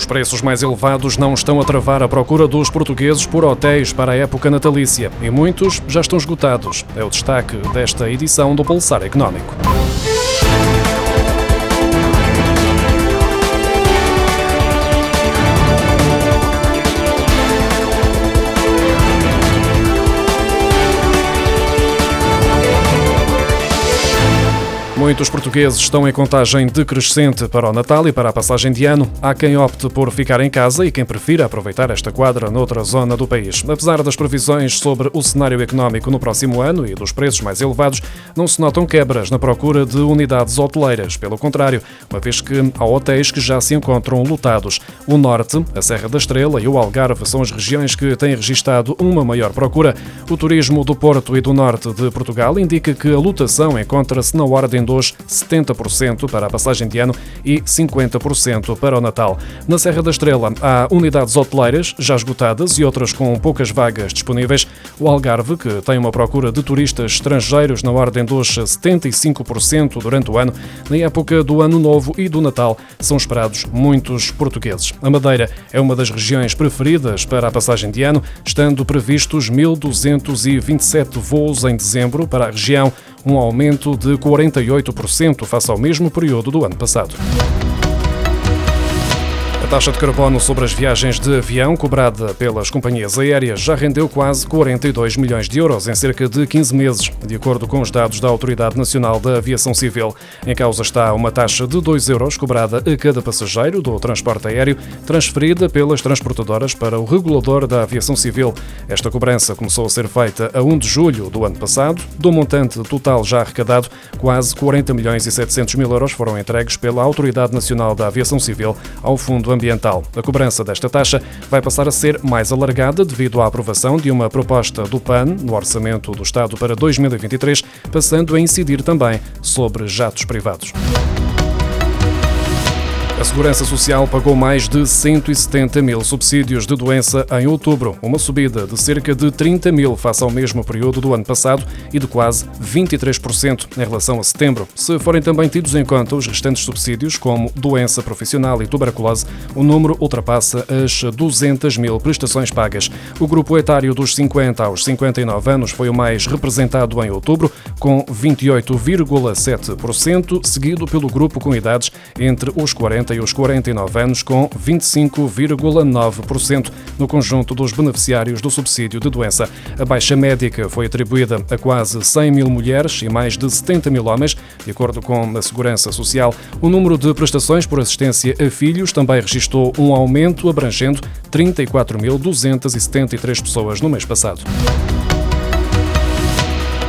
Os preços mais elevados não estão a travar a procura dos portugueses por hotéis para a época natalícia e muitos já estão esgotados. É o destaque desta edição do Pulsar Económico. Muitos portugueses estão em contagem decrescente para o Natal e para a passagem de ano. Há quem opte por ficar em casa e quem prefira aproveitar esta quadra noutra zona do país. Apesar das previsões sobre o cenário económico no próximo ano e dos preços mais elevados, não se notam quebras na procura de unidades hoteleiras. Pelo contrário, uma vez que há hotéis que já se encontram lotados. O Norte, a Serra da Estrela e o Algarve são as regiões que têm registado uma maior procura. O turismo do Porto e do Norte de Portugal indica que a lotação encontra-se na ordem dos 70% para a passagem de ano e 50% para o Natal. Na Serra da Estrela há unidades hoteleiras já esgotadas e outras com poucas vagas disponíveis. O Algarve, que tem uma procura de turistas estrangeiros na ordem dos 75% durante o ano, na época do Ano Novo e do Natal, são esperados muitos portugueses. A Madeira é uma das regiões preferidas para a passagem de ano, estando previstos 1.227 voos em dezembro para a região, um aumento de 48% face ao mesmo período do ano passado taxa de carbono sobre as viagens de avião cobrada pelas companhias aéreas já rendeu quase 42 milhões de euros em cerca de 15 meses, de acordo com os dados da Autoridade Nacional da Aviação Civil. Em causa está uma taxa de 2 euros cobrada a cada passageiro do transporte aéreo, transferida pelas transportadoras para o regulador da aviação civil. Esta cobrança começou a ser feita a 1 de julho do ano passado. Do montante total já arrecadado, quase 40 milhões e 700 mil euros foram entregues pela Autoridade Nacional da Aviação Civil ao Fundo Ambiental. A cobrança desta taxa vai passar a ser mais alargada devido à aprovação de uma proposta do PAN no Orçamento do Estado para 2023, passando a incidir também sobre jatos privados. A Segurança Social pagou mais de 170 mil subsídios de doença em outubro, uma subida de cerca de 30 mil face ao mesmo período do ano passado e de quase 23% em relação a setembro. Se forem também tidos em conta os restantes subsídios, como doença profissional e tuberculose, o número ultrapassa as 200 mil prestações pagas. O grupo etário dos 50 aos 59 anos foi o mais representado em outubro, com 28,7%, seguido pelo grupo com idades entre os 40 40 e os 49 anos, com 25,9% no conjunto dos beneficiários do subsídio de doença. A baixa médica foi atribuída a quase 100 mil mulheres e mais de 70 mil homens. De acordo com a Segurança Social, o número de prestações por assistência a filhos também registrou um aumento abrangendo 34.273 pessoas no mês passado.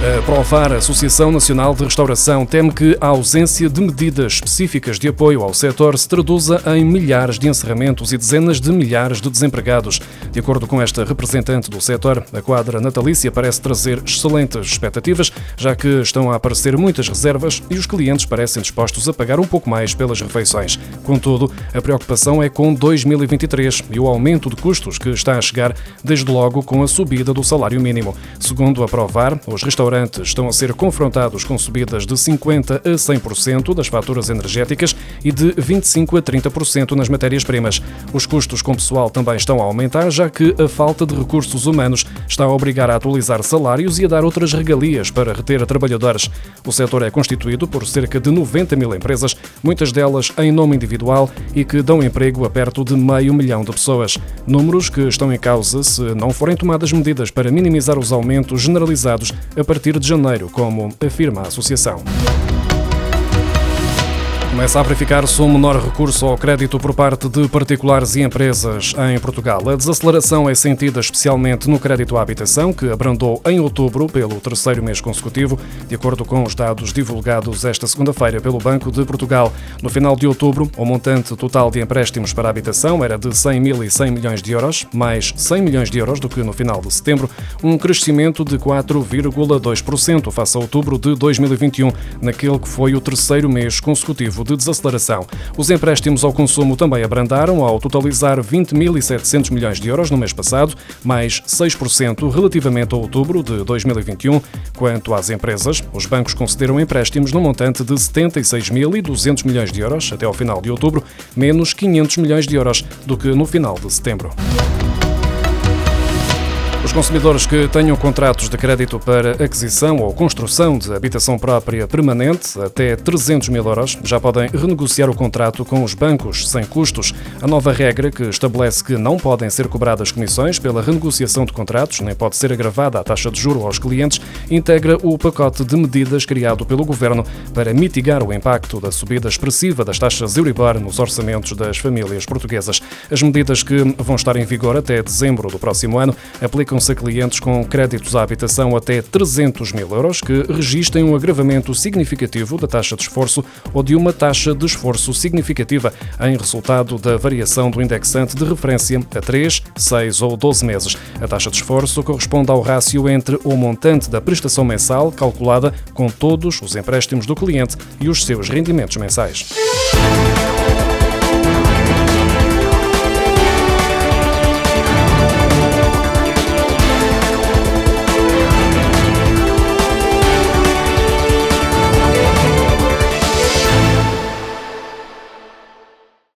A Provar, a Associação Nacional de Restauração, teme que a ausência de medidas específicas de apoio ao setor se traduza em milhares de encerramentos e dezenas de milhares de desempregados. De acordo com esta representante do setor, a quadra natalícia parece trazer excelentes expectativas, já que estão a aparecer muitas reservas e os clientes parecem dispostos a pagar um pouco mais pelas refeições. Contudo, a preocupação é com 2023 e o aumento de custos que está a chegar, desde logo com a subida do salário mínimo. Segundo a Provar, os restaurantes restaurantes. Estão a ser confrontados com subidas de 50% a 100% das faturas energéticas e de 25% a 30% nas matérias-primas. Os custos com pessoal também estão a aumentar, já que a falta de recursos humanos está a obrigar a atualizar salários e a dar outras regalias para reter trabalhadores. O setor é constituído por cerca de 90 mil empresas, muitas delas em nome individual e que dão emprego a perto de meio milhão de pessoas. Números que estão em causa se não forem tomadas medidas para minimizar os aumentos generalizados a partir de janeiro, como afirma a associação. Começa a verificar-se um menor recurso ao crédito por parte de particulares e empresas em Portugal. A desaceleração é sentida especialmente no crédito à habitação, que abrandou em outubro pelo terceiro mês consecutivo, de acordo com os dados divulgados esta segunda-feira pelo Banco de Portugal. No final de outubro, o montante total de empréstimos para a habitação era de 100.100 milhões de euros, mais 100 milhões de euros do que no final de setembro, um crescimento de 4,2% face a outubro de 2021, naquele que foi o terceiro mês consecutivo de desaceleração. Os empréstimos ao consumo também abrandaram, ao totalizar 20.700 milhões de euros no mês passado, mais 6% relativamente a outubro de 2021. Quanto às empresas, os bancos concederam empréstimos no montante de 76.200 milhões de euros até ao final de outubro, menos 500 milhões de euros do que no final de setembro. Os consumidores que tenham contratos de crédito para aquisição ou construção de habitação própria permanente até 300 mil euros já podem renegociar o contrato com os bancos sem custos. A nova regra que estabelece que não podem ser cobradas comissões pela renegociação de contratos, nem pode ser agravada a taxa de juro aos clientes, integra o pacote de medidas criado pelo governo para mitigar o impacto da subida expressiva das taxas Euribor nos orçamentos das famílias portuguesas. As medidas que vão estar em vigor até dezembro do próximo ano aplicam aplicam-se a clientes com créditos à habitação até 300 mil euros que registrem um agravamento significativo da taxa de esforço ou de uma taxa de esforço significativa em resultado da variação do indexante de referência a 3, 6 ou 12 meses. A taxa de esforço corresponde ao rácio entre o montante da prestação mensal calculada com todos os empréstimos do cliente e os seus rendimentos mensais.